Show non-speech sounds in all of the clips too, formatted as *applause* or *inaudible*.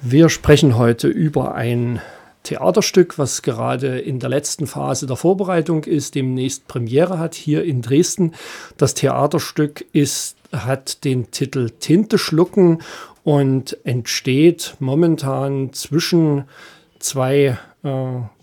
Wir sprechen heute über ein Theaterstück, was gerade in der letzten Phase der Vorbereitung ist, demnächst Premiere hat hier in Dresden. Das Theaterstück ist, hat den Titel Tinte schlucken und entsteht momentan zwischen zwei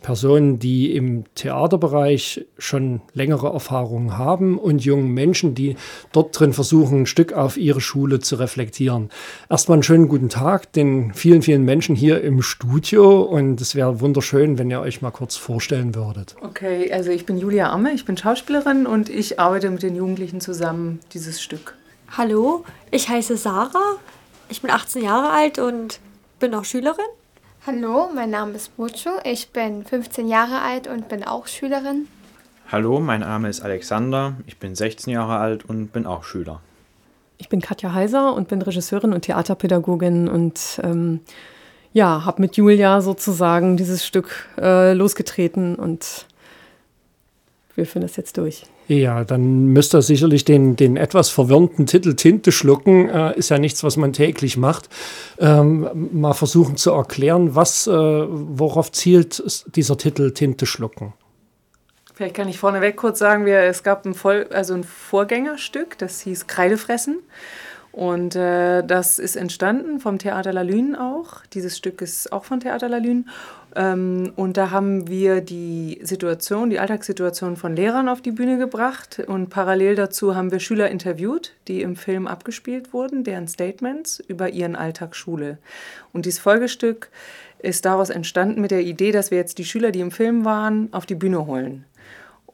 Personen, die im Theaterbereich schon längere Erfahrungen haben und jungen Menschen, die dort drin versuchen, ein Stück auf ihre Schule zu reflektieren. Erstmal einen schönen guten Tag den vielen, vielen Menschen hier im Studio und es wäre wunderschön, wenn ihr euch mal kurz vorstellen würdet. Okay, also ich bin Julia Amme, ich bin Schauspielerin und ich arbeite mit den Jugendlichen zusammen dieses Stück. Hallo, ich heiße Sarah, ich bin 18 Jahre alt und bin auch Schülerin. Hallo, mein Name ist Mucho. Ich bin 15 Jahre alt und bin auch Schülerin. Hallo, mein Name ist Alexander. Ich bin 16 Jahre alt und bin auch Schüler. Ich bin Katja Heiser und bin Regisseurin und Theaterpädagogin und ähm, ja, habe mit Julia sozusagen dieses Stück äh, losgetreten und wir führen das jetzt durch. Ja, dann müsst ihr sicherlich den, den etwas verwirrenden Titel Tinte schlucken. Äh, ist ja nichts, was man täglich macht. Ähm, mal versuchen zu erklären, was, äh, worauf zielt dieser Titel Tinte schlucken? Vielleicht kann ich vorneweg kurz sagen, wir, es gab ein, Voll, also ein Vorgängerstück, das hieß Kreidefressen. Und äh, das ist entstanden vom Theater La Lune auch. Dieses Stück ist auch von Theater La Lune. Ähm, und da haben wir die Situation, die Alltagssituation von Lehrern auf die Bühne gebracht. Und parallel dazu haben wir Schüler interviewt, die im Film abgespielt wurden, deren Statements über ihren Alltag Schule. Und dieses Folgestück ist daraus entstanden mit der Idee, dass wir jetzt die Schüler, die im Film waren, auf die Bühne holen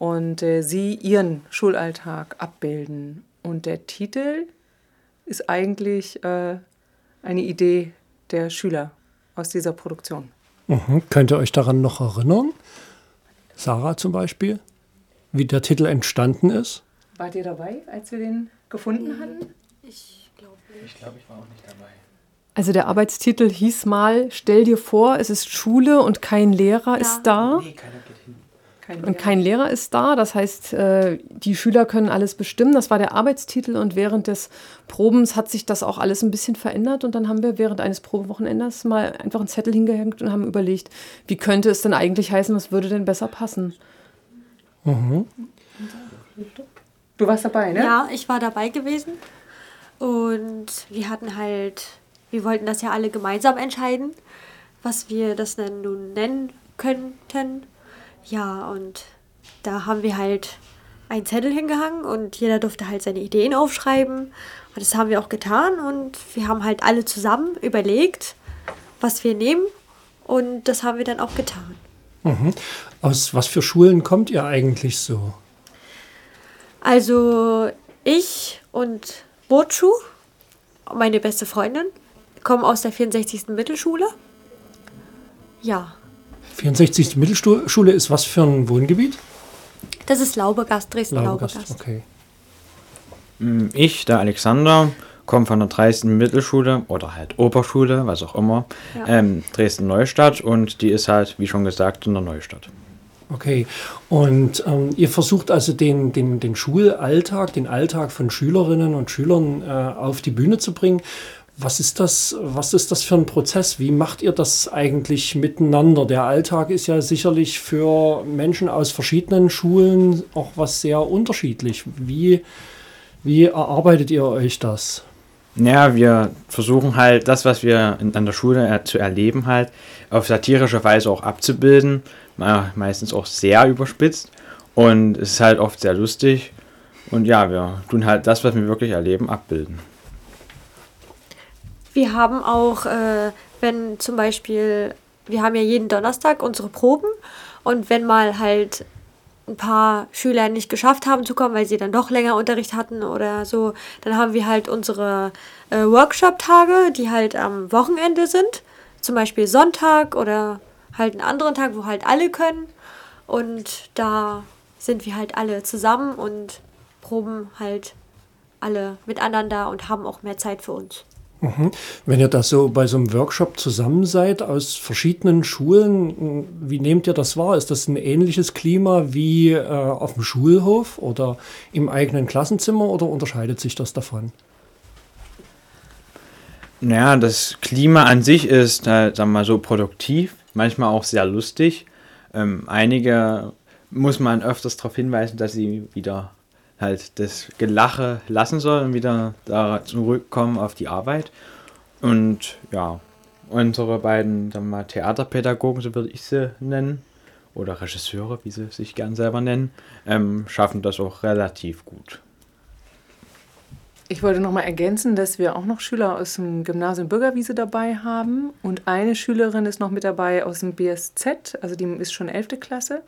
und äh, sie ihren Schulalltag abbilden. Und der Titel ist eigentlich äh, eine Idee der Schüler aus dieser Produktion. Mhm. Könnt ihr euch daran noch erinnern? Sarah zum Beispiel, wie der Titel entstanden ist? Wart ihr dabei, als wir den gefunden hatten? Ich glaube Ich glaube, ich war auch nicht dabei. Also der Arbeitstitel hieß mal, stell dir vor, es ist Schule und kein Lehrer Ja. ist da. Nee, keiner geht hin. Kein Und kein Lehrer ist da, das heißt, äh, die Schüler können alles bestimmen. Das war der Arbeitstitel und während des Probens hat sich das auch alles ein bisschen verändert und dann haben wir während eines Probewochenendes mal einfach einen Zettel hingehängt und haben überlegt, wie könnte es denn eigentlich heißen, was würde denn besser passen? Du warst dabei, ne? Ja, ich war dabei gewesen. Und wir hatten halt, wir wollten das ja alle gemeinsam entscheiden, was wir das denn nun nennen könnten. Ja, und da haben wir halt einen Zettel hingehangen und jeder durfte halt seine Ideen aufschreiben. Und das haben wir auch getan und wir haben halt alle zusammen überlegt, was wir nehmen. Und das haben wir dann auch getan. Mhm. Aus was für Schulen kommt ihr eigentlich so? Also ich und Bochu, meine beste Freundin, kommen aus der 64. Mittelschule. Ja, 64. Mittelschule ist was für ein Wohngebiet? das ist Laubegast, Dresden-Laubegast. Laubegast, okay. Mm, Ich, der Alexander, komme von der 30. Mittelschule oder halt Oberschule, was auch immer, Ja. ähm, Dresden-Neustadt und die ist halt, wie schon gesagt, in der Neustadt. Okay, und ähm, ihr versucht also den, den, den Schulalltag, den Alltag von Schülerinnen und Schülern äh, auf die Bühne zu bringen. Was ist das, was ist das für ein Prozess? Wie macht ihr das eigentlich miteinander? Der Alltag ist ja sicherlich für Menschen aus verschiedenen Schulen auch was sehr unterschiedlich. Wie, wie erarbeitet ihr euch das? Ja, wir versuchen halt das, was wir in, an der Schule äh, zu erleben, halt auf satirische Weise auch abzubilden. Me- Meistens auch sehr überspitzt. Und es ist halt oft sehr lustig. Und ja, wir tun halt das, was wir wirklich erleben, abbilden. Wir haben auch, äh, wenn zum Beispiel, wir haben ja jeden Donnerstag unsere Proben und wenn mal halt ein paar Schüler nicht geschafft haben zu kommen, weil sie dann doch länger Unterricht hatten oder so, dann haben wir halt unsere äh, Workshop-Tage, die halt am Wochenende sind. Zum Beispiel Sonntag oder halt einen anderen Tag, wo halt alle können. Und da sind wir halt alle zusammen und proben halt alle miteinander und haben auch mehr Zeit für uns. Wenn ihr da so bei so einem Workshop zusammen seid aus verschiedenen Schulen, wie nehmt ihr das wahr? Ist das ein ähnliches Klima wie äh, auf dem Schulhof oder im eigenen Klassenzimmer oder unterscheidet sich das davon? Naja, das Klima an sich ist, halt, sagen wir mal so, produktiv, manchmal auch sehr lustig. Ähm, einige muss man öfters darauf hinweisen, dass sie wieder halt das Gelache lassen sollen und wieder da zurückkommen auf die Arbeit. Und ja, unsere beiden wir mal, Theaterpädagogen, so würde ich sie nennen, oder Regisseure, wie sie sich gern selber nennen, ähm, schaffen das auch relativ gut. Ich wollte noch mal ergänzen, dass wir auch noch Schüler aus dem Gymnasium Bürgerwiese dabei haben und eine Schülerin ist noch mit dabei aus dem BSZ, also die ist schon 11. Klasse.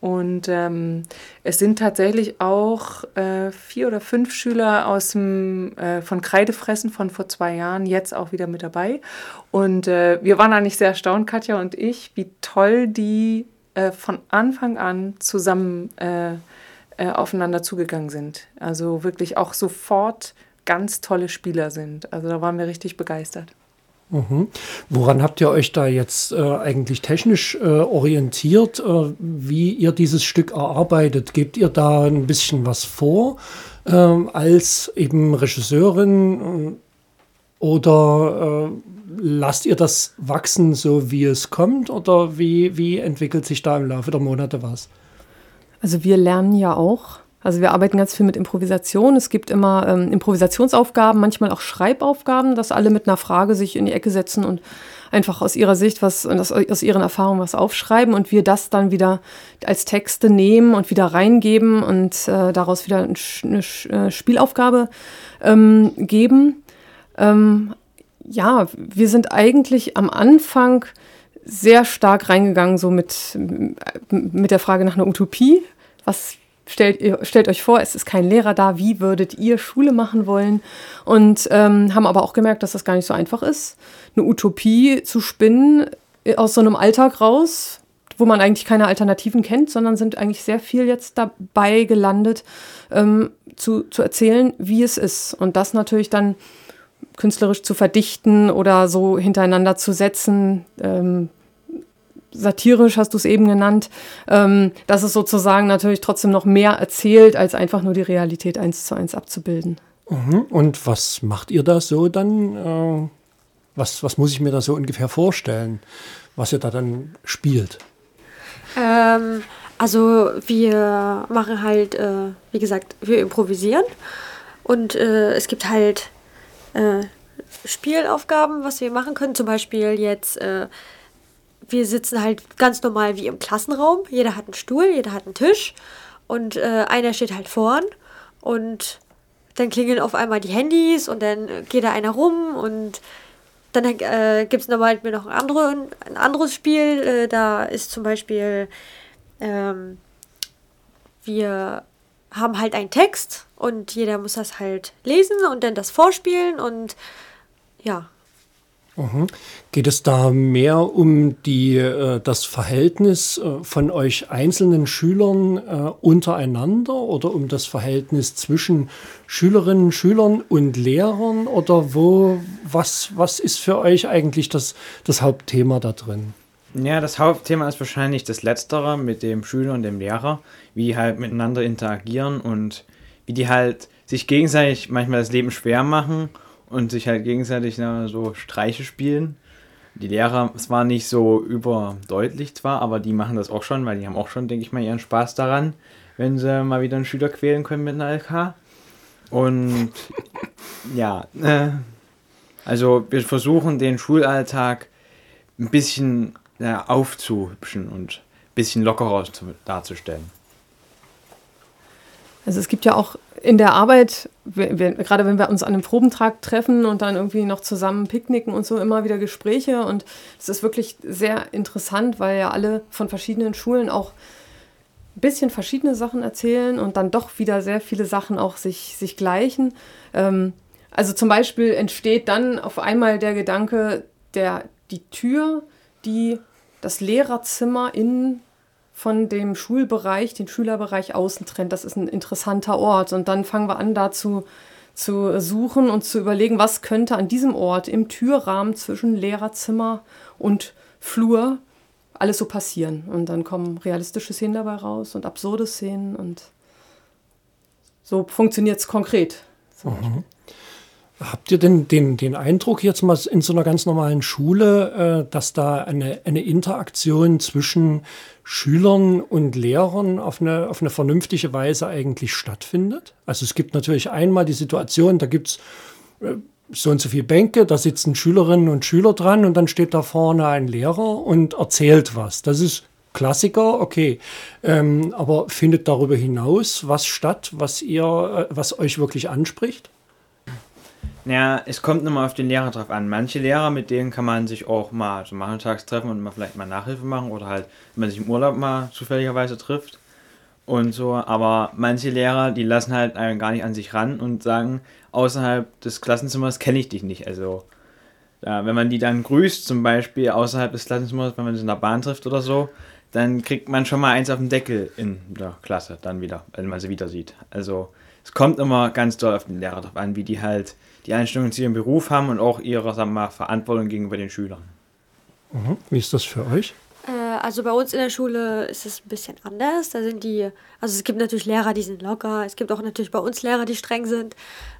Und ähm, es sind tatsächlich auch äh, vier oder fünf Schüler aus dem, äh, von Kreidefressen von vor zwei Jahren jetzt auch wieder mit dabei. Und äh, wir waren eigentlich sehr erstaunt, Katja und ich, wie toll die äh, von Anfang an zusammen äh, äh, aufeinander zugegangen sind. Also wirklich auch sofort ganz tolle Spieler sind. Also da waren wir richtig begeistert. Mhm. Woran habt ihr euch da jetzt äh, eigentlich technisch äh, orientiert, äh, wie ihr dieses Stück erarbeitet? Gebt ihr da ein bisschen was vor ähm, als eben Regisseurin äh, oder äh, lasst ihr das wachsen, so wie es kommt? Oder wie, wie entwickelt sich da im Laufe der Monate was? Also wir lernen ja auch. Also wir arbeiten ganz viel mit Improvisation. Es gibt immer ähm, Improvisationsaufgaben, manchmal auch Schreibaufgaben, dass alle mit einer Frage sich in die Ecke setzen und einfach aus ihrer Sicht was aus, ihren Erfahrungen was aufschreiben und wir das dann wieder als Texte nehmen und wieder reingeben und äh, daraus wieder eine, eine äh, Spielaufgabe ähm, geben. Ähm, ja, wir sind eigentlich am Anfang sehr stark reingegangen, so mit, mit der Frage nach einer Utopie. Was stellt, stellt euch vor, es ist kein Lehrer da, wie würdet ihr Schule machen wollen? Und ähm, haben aber auch gemerkt, dass das gar nicht so einfach ist, eine Utopie zu spinnen aus so einem Alltag raus, wo man eigentlich keine Alternativen kennt, sondern sind eigentlich sehr viel jetzt dabei gelandet, ähm, zu, zu erzählen, wie es ist. Und das natürlich dann künstlerisch zu verdichten oder so hintereinander zu setzen, ähm, satirisch hast du es eben genannt, ähm, dass es sozusagen natürlich trotzdem noch mehr erzählt, als einfach nur die Realität eins zu eins abzubilden. Mhm. Und was macht ihr da so dann? Äh, was, was muss ich mir da so ungefähr vorstellen, was ihr da dann spielt? Ähm, also wir machen halt, äh, wie gesagt, wir improvisieren und äh, es gibt halt äh, Spielaufgaben, was wir machen können. Zum Beispiel jetzt äh, wir sitzen halt ganz normal wie im Klassenraum. Jeder hat einen Stuhl, jeder hat einen Tisch und äh, einer steht halt vorn und dann klingeln auf einmal die Handys und dann geht da einer rum und dann äh, gibt es normal noch ein, andere, ein anderes Spiel. Äh, da ist zum Beispiel, ähm, wir haben halt einen Text und jeder muss das halt lesen und dann das vorspielen und ja, Mhm. Geht es da mehr um die, äh, das Verhältnis äh, von euch einzelnen Schülern äh, untereinander oder um das Verhältnis zwischen Schülerinnen, Schülern und Lehrern? Oder wo, was, was ist für euch eigentlich das, das Hauptthema da drin? Ja, das Hauptthema ist wahrscheinlich das Letztere mit dem Schüler und dem Lehrer, wie die halt miteinander interagieren und wie die halt sich gegenseitig manchmal das Leben schwer machen und sich halt gegenseitig na, so Streiche spielen. Die Lehrer, es war nicht so überdeutlich zwar, aber die machen das auch schon, weil die haben auch schon, denke ich mal, ihren Spaß daran, wenn sie mal wieder einen Schüler quälen können mit einer LK. Und *laughs* ja, äh, also wir versuchen den Schulalltag ein bisschen ja, aufzuhübschen und ein bisschen lockerer darzustellen. Also es gibt ja auch in der Arbeit, wir, wir, gerade wenn wir uns an einem Probentag treffen und dann irgendwie noch zusammen picknicken und so, immer wieder Gespräche. Und es ist wirklich sehr interessant, weil ja alle von verschiedenen Schulen auch ein bisschen verschiedene Sachen erzählen und dann doch wieder sehr viele Sachen auch sich, sich gleichen. Ähm, also zum Beispiel entsteht dann auf einmal der Gedanke, der, die Tür, die das Lehrerzimmer in von dem Schulbereich, den Schülerbereich außen trennt. Das ist ein interessanter Ort. Und dann fangen wir an, dazu zu suchen und zu überlegen, was könnte an diesem Ort im Türrahmen zwischen Lehrerzimmer und Flur alles so passieren. Und dann kommen realistische Szenen dabei raus und absurde Szenen und so funktioniert es konkret. Mhm. Habt ihr denn den, den Eindruck jetzt mal in so einer ganz normalen Schule, äh, dass da eine, eine Interaktion zwischen Schülern und Lehrern auf eine, auf eine vernünftige Weise eigentlich stattfindet? Also es gibt natürlich einmal die Situation, da gibt es äh, so und so viele Bänke, da sitzen Schülerinnen und Schüler dran und dann steht da vorne ein Lehrer und erzählt was. Das ist Klassiker, okay. Ähm, aber findet darüber hinaus was statt, was ihr, äh, was euch wirklich anspricht? Ja, es kommt nochmal auf den Lehrer drauf an. Manche Lehrer, mit denen kann man sich auch mal so nachmittags treffen und mal vielleicht mal Nachhilfe machen oder halt, wenn man sich im Urlaub mal zufälligerweise trifft und so. Aber manche Lehrer, die lassen halt einen gar nicht an sich ran und sagen, außerhalb des Klassenzimmers kenne ich dich nicht. Also, ja, wenn man die dann grüßt, zum Beispiel außerhalb des Klassenzimmers, wenn man sie in der Bahn trifft oder so, dann kriegt man schon mal eins auf den Deckel in der Klasse dann wieder, wenn man sie wieder sieht. Also, es kommt immer ganz doll auf den Lehrer drauf an, wie die halt die Einstellung zu ihrem Beruf haben und auch ihre sagen wir mal, Verantwortung gegenüber den Schülern. Mhm. Wie ist das für euch? Äh, also bei uns in der Schule ist es ein bisschen anders. Da sind die, also es gibt natürlich Lehrer, die sind locker. Es gibt auch natürlich bei uns Lehrer, die streng sind.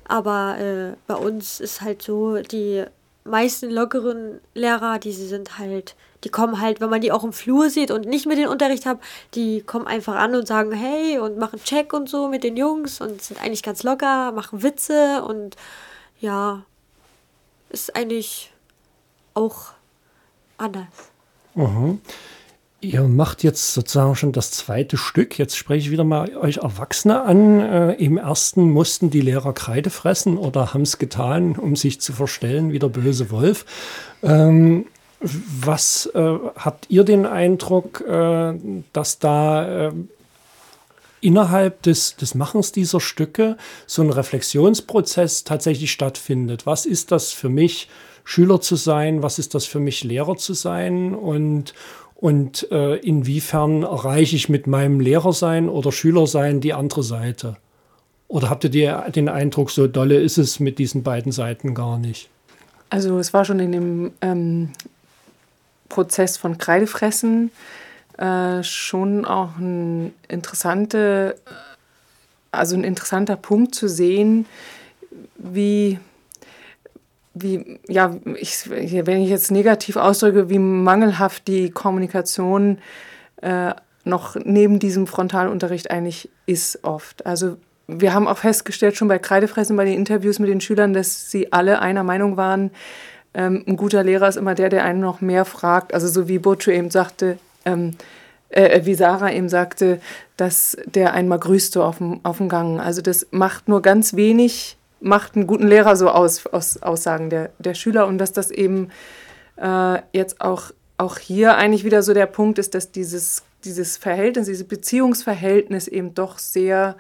Aber äh, bei uns ist halt so, die meisten lockeren Lehrer, die sind halt, die kommen halt, wenn man die auch im Flur sieht und nicht mit den Unterricht hat, die kommen einfach an und sagen hey und machen Check und so mit den Jungs und sind eigentlich ganz locker, machen Witze und ja, ist eigentlich auch anders. Mhm. Ihr macht jetzt sozusagen schon das zweite Stück. Jetzt spreche ich wieder mal euch Erwachsene an. Äh, Im ersten mussten die Lehrer Kreide fressen oder haben es getan, um sich zu verstellen wie der böse Wolf. Ähm, was äh, habt ihr den Eindruck, äh, dass da äh, innerhalb des, des Machens dieser Stücke so ein Reflexionsprozess tatsächlich stattfindet. Was ist das für mich, Schüler zu sein? Was ist das für mich, Lehrer zu sein? Und, und äh, inwiefern erreiche ich mit meinem Lehrersein oder Schülersein die andere Seite? Oder habt ihr die, den Eindruck, so dolle ist es mit diesen beiden Seiten gar nicht? Also es war schon in dem ähm, Prozess von Kreidefressen äh, schon auch ein interessante, also ein interessanter Punkt zu sehen, wie, wie ja, ich, wenn ich jetzt negativ ausdrücke, wie mangelhaft die Kommunikation äh, noch neben diesem Frontalunterricht eigentlich ist oft. Also wir haben auch festgestellt, schon bei Kreidefressen, bei den Interviews mit den Schülern, dass sie alle einer Meinung waren, ähm, ein guter Lehrer ist immer der, der einen noch mehr fragt. Also so wie Bocho eben sagte, ähm, äh, wie Sarah eben sagte, dass der einmal grüßte auf dem, auf dem Gang. Also das macht nur ganz wenig, macht einen guten Lehrer so aus, aus Aussagen der, der Schüler und dass das eben äh, jetzt auch, auch hier eigentlich wieder so der Punkt ist, dass dieses, dieses Verhältnis, dieses Beziehungsverhältnis eben doch sehr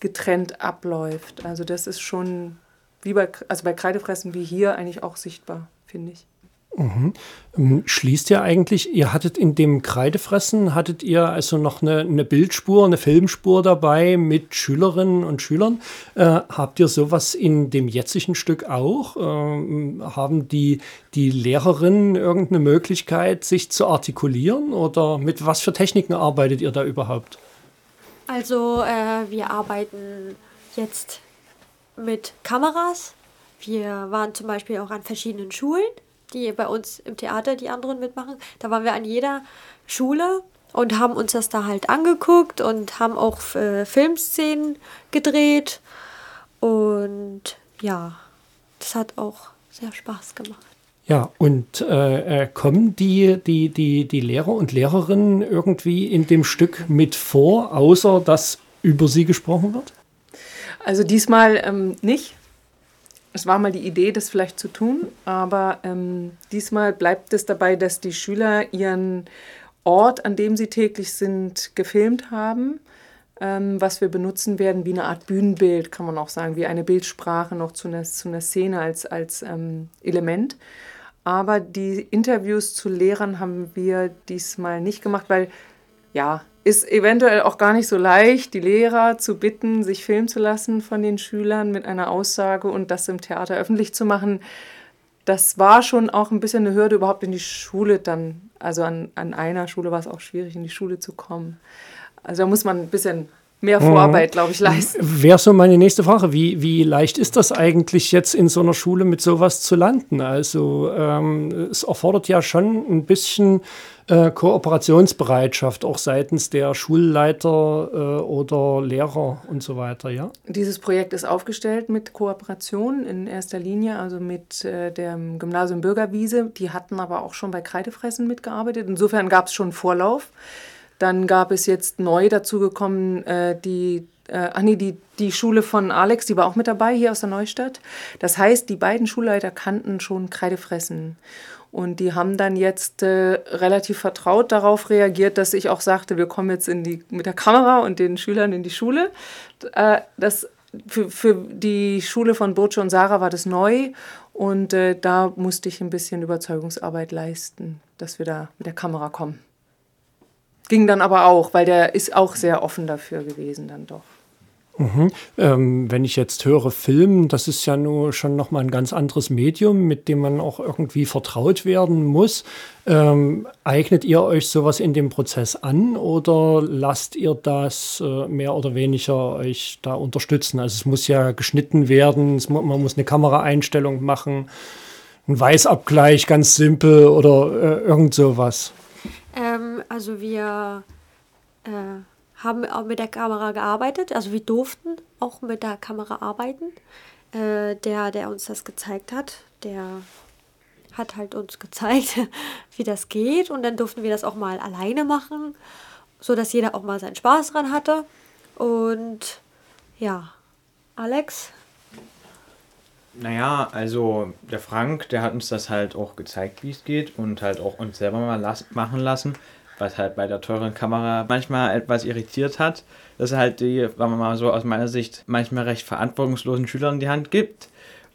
getrennt abläuft. Also das ist schon wie bei, also bei Kreidefressen wie hier eigentlich auch sichtbar, finde ich. Mhm. Ähm, schließt ihr eigentlich, ihr hattet in dem Kreidefressen, hattet ihr also noch eine, eine Bildspur, eine Filmspur dabei mit Schülerinnen und Schülern. Äh, habt ihr sowas in dem jetzigen Stück auch? Ähm, haben die, die Lehrerinnen irgendeine Möglichkeit, sich zu artikulieren oder mit was für Techniken arbeitet ihr da überhaupt? Also äh, wir arbeiten jetzt mit Kameras. Wir waren zum Beispiel auch an verschiedenen Schulen die bei uns im Theater die anderen mitmachen. Da waren wir an jeder Schule und haben uns das da halt angeguckt und haben auch äh, Filmszenen gedreht. Und ja, das hat auch sehr Spaß gemacht. Ja, und äh, äh kommen die, die, die, die Lehrer und Lehrerinnen irgendwie in dem Stück mit vor, außer dass über sie gesprochen wird? Also diesmal ähm, nicht. Es war mal die Idee, das vielleicht zu tun, aber ähm, diesmal bleibt es dabei, dass die Schüler ihren Ort, an dem sie täglich sind, gefilmt haben. Ähm, was wir benutzen werden, wie eine Art Bühnenbild, kann man auch sagen, wie eine Bildsprache noch zu einer, zu einer Szene als, als ähm, Element. Aber die Interviews zu Lehrern haben wir diesmal nicht gemacht, weil ja, ist eventuell auch gar nicht so leicht, die Lehrer zu bitten, sich filmen zu lassen von den Schülern mit einer Aussage und das im Theater öffentlich zu machen. Das war schon auch ein bisschen eine Hürde, überhaupt in die Schule dann, also an, an einer Schule war es auch schwierig, in die Schule zu kommen. Also da muss man ein bisschen mehr Vorarbeit, glaube ich, leisten. Wäre so meine nächste Frage. Wie, wie leicht ist das eigentlich jetzt in so einer Schule mit sowas zu landen? Also ähm, es erfordert ja schon ein bisschen äh, Kooperationsbereitschaft auch seitens der Schulleiter äh, oder Lehrer und so weiter, ja? Dieses Projekt ist aufgestellt mit Kooperation in erster Linie, also mit äh, dem Gymnasium Bürgerwiese. Die hatten aber auch schon bei Kreidefressen mitgearbeitet. Insofern gab es schon Vorlauf. Dann gab es jetzt neu dazugekommen äh, die, äh, ach nee, die, die Schule von Alex, die war auch mit dabei hier aus der Neustadt. Das heißt, die beiden Schulleiter kannten schon Kreidefressen. Und die haben dann jetzt äh, relativ vertraut darauf reagiert, dass ich auch sagte, wir kommen jetzt in die, mit der Kamera und den Schülern in die Schule. Äh, das, für, für die Schule von Burce und Sarah war das neu und äh, da musste ich ein bisschen Überzeugungsarbeit leisten, dass wir da mit der Kamera kommen. Ging dann aber auch, weil der ist auch sehr offen dafür gewesen dann doch. Mhm. Ähm, wenn ich jetzt höre Film, das ist ja nur schon nochmal ein ganz anderes Medium, mit dem man auch irgendwie vertraut werden muss. Ähm, eignet ihr euch sowas in dem Prozess an oder lasst ihr das äh, mehr oder weniger euch da unterstützen? Also es muss ja geschnitten werden, mu man muss eine Kameraeinstellung machen, ein Weißabgleich, ganz simpel oder äh, irgend sowas. Also wir äh, haben auch mit der Kamera gearbeitet, also wir durften auch mit der Kamera arbeiten. Äh, der, der uns das gezeigt hat, der hat halt uns gezeigt, *laughs* wie das geht und dann durften wir das auch mal alleine machen, so dass jeder auch mal seinen Spaß dran hatte. Und ja, Alex, naja, also der Frank, der hat uns das halt auch gezeigt, wie es geht und halt auch uns selber mal las machen lassen, was halt bei der teuren Kamera manchmal etwas irritiert hat, dass er halt die, sagen wir mal so aus meiner Sicht, manchmal recht verantwortungslosen Schülern die Hand gibt.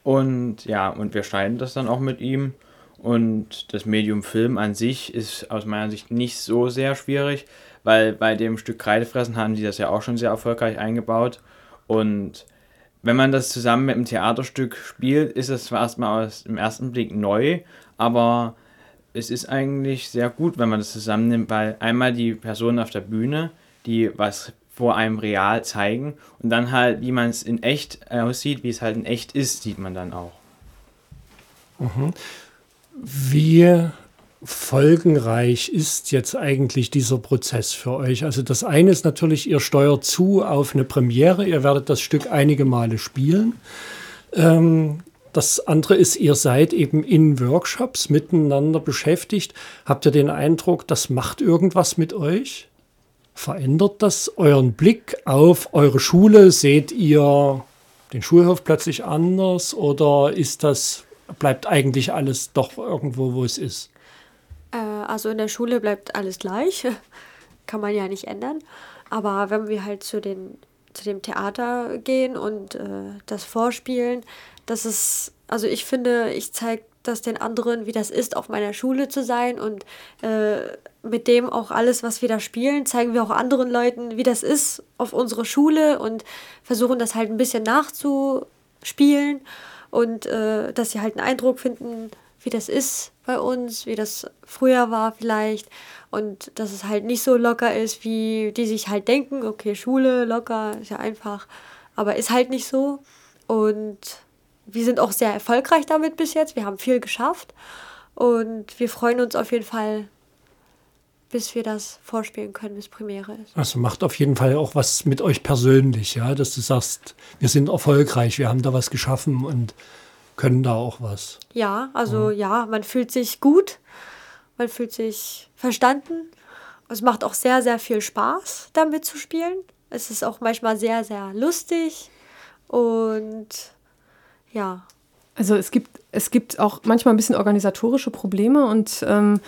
Und ja, und wir schneiden das dann auch mit ihm. Und das Medium Film an sich ist aus meiner Sicht nicht so sehr schwierig, weil bei dem Stück Kreidefressen haben die das ja auch schon sehr erfolgreich eingebaut. Und wenn man das zusammen mit einem Theaterstück spielt, ist es zwar erstmal aus dem ersten Blick neu, aber es ist eigentlich sehr gut, wenn man das zusammennimmt, weil einmal die Personen auf der Bühne, die was vor einem real zeigen und dann halt, wie man es in echt aussieht, wie es halt in echt ist, sieht man dann auch. Mhm. Wie folgenreich ist jetzt eigentlich dieser Prozess für euch? Also das eine ist natürlich, ihr steuert zu auf eine Premiere, ihr werdet das Stück einige Male spielen. Ähm, das andere ist, ihr seid eben in Workshops miteinander beschäftigt. Habt ihr den Eindruck, das macht irgendwas mit euch? Verändert das euren Blick auf eure Schule? Seht ihr den Schulhof plötzlich anders oder ist das, bleibt eigentlich alles doch irgendwo, wo es ist? Äh, also in der Schule bleibt alles gleich. *laughs* Kann man ja nicht ändern. Aber wenn wir halt zu, den, zu dem Theater gehen und äh, das vorspielen, das ist, also ich finde, ich zeige das den anderen, wie das ist, auf meiner Schule zu sein und äh, mit dem auch alles, was wir da spielen, zeigen wir auch anderen Leuten, wie das ist auf unserer Schule und versuchen das halt ein bisschen nachzuspielen und äh, dass sie halt einen Eindruck finden, wie das ist bei uns, wie das früher war vielleicht. Und dass es halt nicht so locker ist, wie die sich halt denken, okay, Schule locker, ist ja einfach. Aber ist halt nicht so. Und wir sind auch sehr erfolgreich damit bis jetzt. Wir haben viel geschafft. Und wir freuen uns auf jeden Fall, bis wir das vorspielen können, bis Premiere ist. Also macht auf jeden Fall auch was mit euch persönlich, ja, dass du sagst, wir sind erfolgreich, wir haben da was geschaffen und können da auch was. Ja, also ja, ja man fühlt sich gut, man fühlt sich verstanden. Es macht auch sehr, sehr viel Spaß, damit zu spielen. Es ist auch manchmal sehr, sehr lustig und ja. Also es gibt, es gibt auch manchmal ein bisschen organisatorische Probleme und ähm,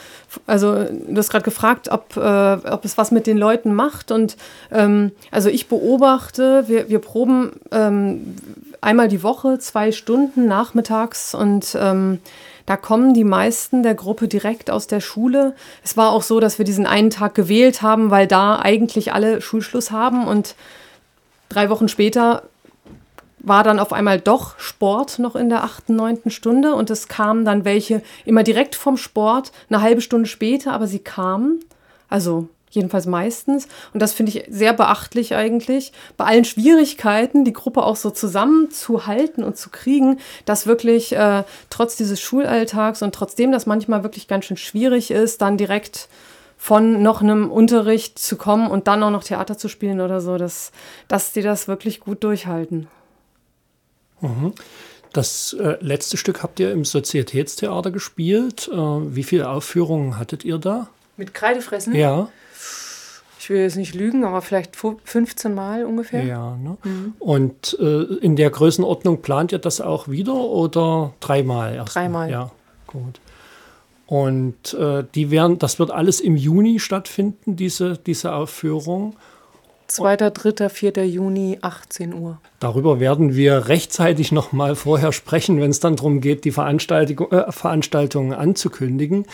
also du hast gerade gefragt, ob, äh, ob es was mit den Leuten macht und ähm, also ich beobachte, wir, wir proben ähm, einmal die Woche, zwei Stunden nachmittags und ähm, da kommen die meisten der Gruppe direkt aus der Schule. Es war auch so, dass wir diesen einen Tag gewählt haben, weil da eigentlich alle Schulschluss haben und drei Wochen später war dann auf einmal doch Sport noch in der achten, neunten Stunde und es kamen dann welche immer direkt vom Sport, eine halbe Stunde später, aber sie kamen. Also Jedenfalls meistens. Und das finde ich sehr beachtlich eigentlich. Bei allen Schwierigkeiten, die Gruppe auch so zusammenzuhalten und zu kriegen, dass wirklich äh, trotz dieses Schulalltags und trotzdem das manchmal wirklich ganz schön schwierig ist, dann direkt von noch einem Unterricht zu kommen und dann auch noch Theater zu spielen oder so, dass, dass die das wirklich gut durchhalten. Mhm. Das äh, letzte Stück habt ihr im Sozietätstheater gespielt. Äh, wie viele Aufführungen hattet ihr da? Mit Kreidefressen? Ja. Ich will jetzt nicht lügen, aber vielleicht 15 Mal ungefähr. Ja, ne? Mhm. Und äh, in der Größenordnung plant ihr das auch wieder oder dreimal erst? Dreimal. Ja, gut. Und äh, die werden, das wird alles im Juni stattfinden, diese, diese Aufführung. 2., 3., 4. Juni, 18 Uhr. Darüber werden wir rechtzeitig noch mal vorher sprechen, wenn es dann darum geht, die Veranstaltung, äh, Veranstaltungen anzukündigen.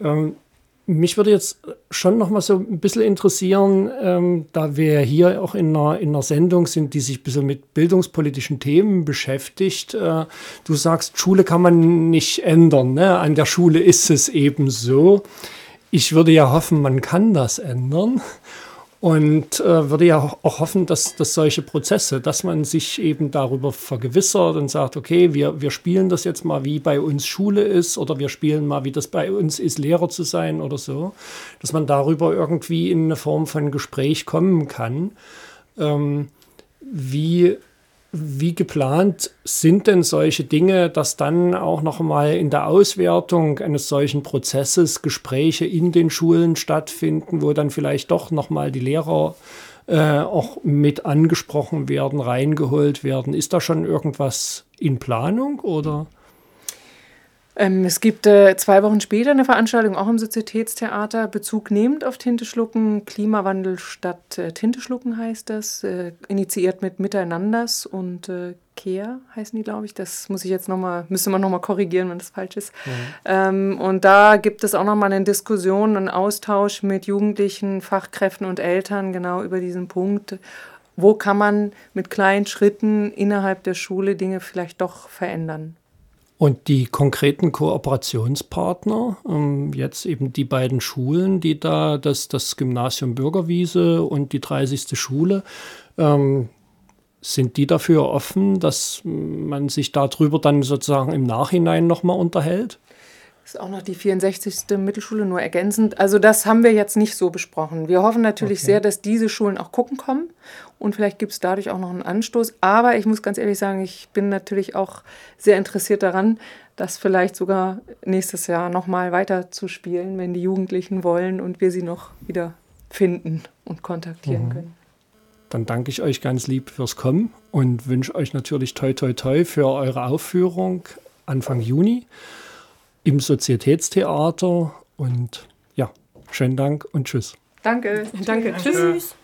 Ähm, mich würde jetzt schon noch mal so ein bisschen interessieren, ähm, da wir hier auch in einer, in einer Sendung sind, die sich ein bisschen mit bildungspolitischen Themen beschäftigt. Äh, du sagst, Schule kann man nicht ändern. Ne? An der Schule ist es eben so. Ich würde ja hoffen, man kann das ändern. Und äh, würde ja auch hoffen, dass, dass solche Prozesse, dass man sich eben darüber vergewissert und sagt, okay, wir, wir spielen das jetzt mal, wie bei uns Schule ist, oder wir spielen mal, wie das bei uns ist, Lehrer zu sein oder so, dass man darüber irgendwie in eine Form von Gespräch kommen kann. Ähm, wie wie geplant sind denn solche Dinge, dass dann auch noch mal in der Auswertung eines solchen Prozesses Gespräche in den Schulen stattfinden, wo dann vielleicht doch noch mal die Lehrer äh, auch mit angesprochen werden, reingeholt werden? Ist da schon irgendwas in Planung oder? Ähm, es gibt äh, zwei Wochen später eine Veranstaltung, auch im Sozietätstheater, Bezug nehmend auf Tinte schlucken, Klimawandel statt äh, Tinte schlucken heißt das, äh, initiiert mit Miteinanders und äh, Kea heißen die, glaube ich. Das muss ich jetzt nochmal, müsste man nochmal korrigieren, wenn das falsch ist. Mhm. Ähm, und da gibt es auch nochmal eine Diskussion, einen Austausch mit Jugendlichen, Fachkräften und Eltern genau über diesen Punkt. Wo kann man mit kleinen Schritten innerhalb der Schule Dinge vielleicht doch verändern? Und die konkreten Kooperationspartner, ähm, jetzt eben die beiden Schulen, die da, das, das Gymnasium Bürgerwiese und die 30. Schule, ähm, sind die dafür offen, dass man sich darüber dann sozusagen im Nachhinein nochmal unterhält? Ist auch noch die 64. Mittelschule, nur ergänzend. Also das haben wir jetzt nicht so besprochen. Wir hoffen natürlich okay. sehr, dass diese Schulen auch gucken kommen und vielleicht gibt es dadurch auch noch einen Anstoß. Aber ich muss ganz ehrlich sagen, ich bin natürlich auch sehr interessiert daran, das vielleicht sogar nächstes Jahr nochmal weiter zu spielen, wenn die Jugendlichen wollen und wir sie noch wieder finden und kontaktieren mhm. können. Dann danke ich euch ganz lieb fürs Kommen und wünsche euch natürlich toi toi toi für eure Aufführung Anfang Juni im Sozietätstheater. Und ja, schönen Dank und tschüss. Danke. Danke. Tschüss.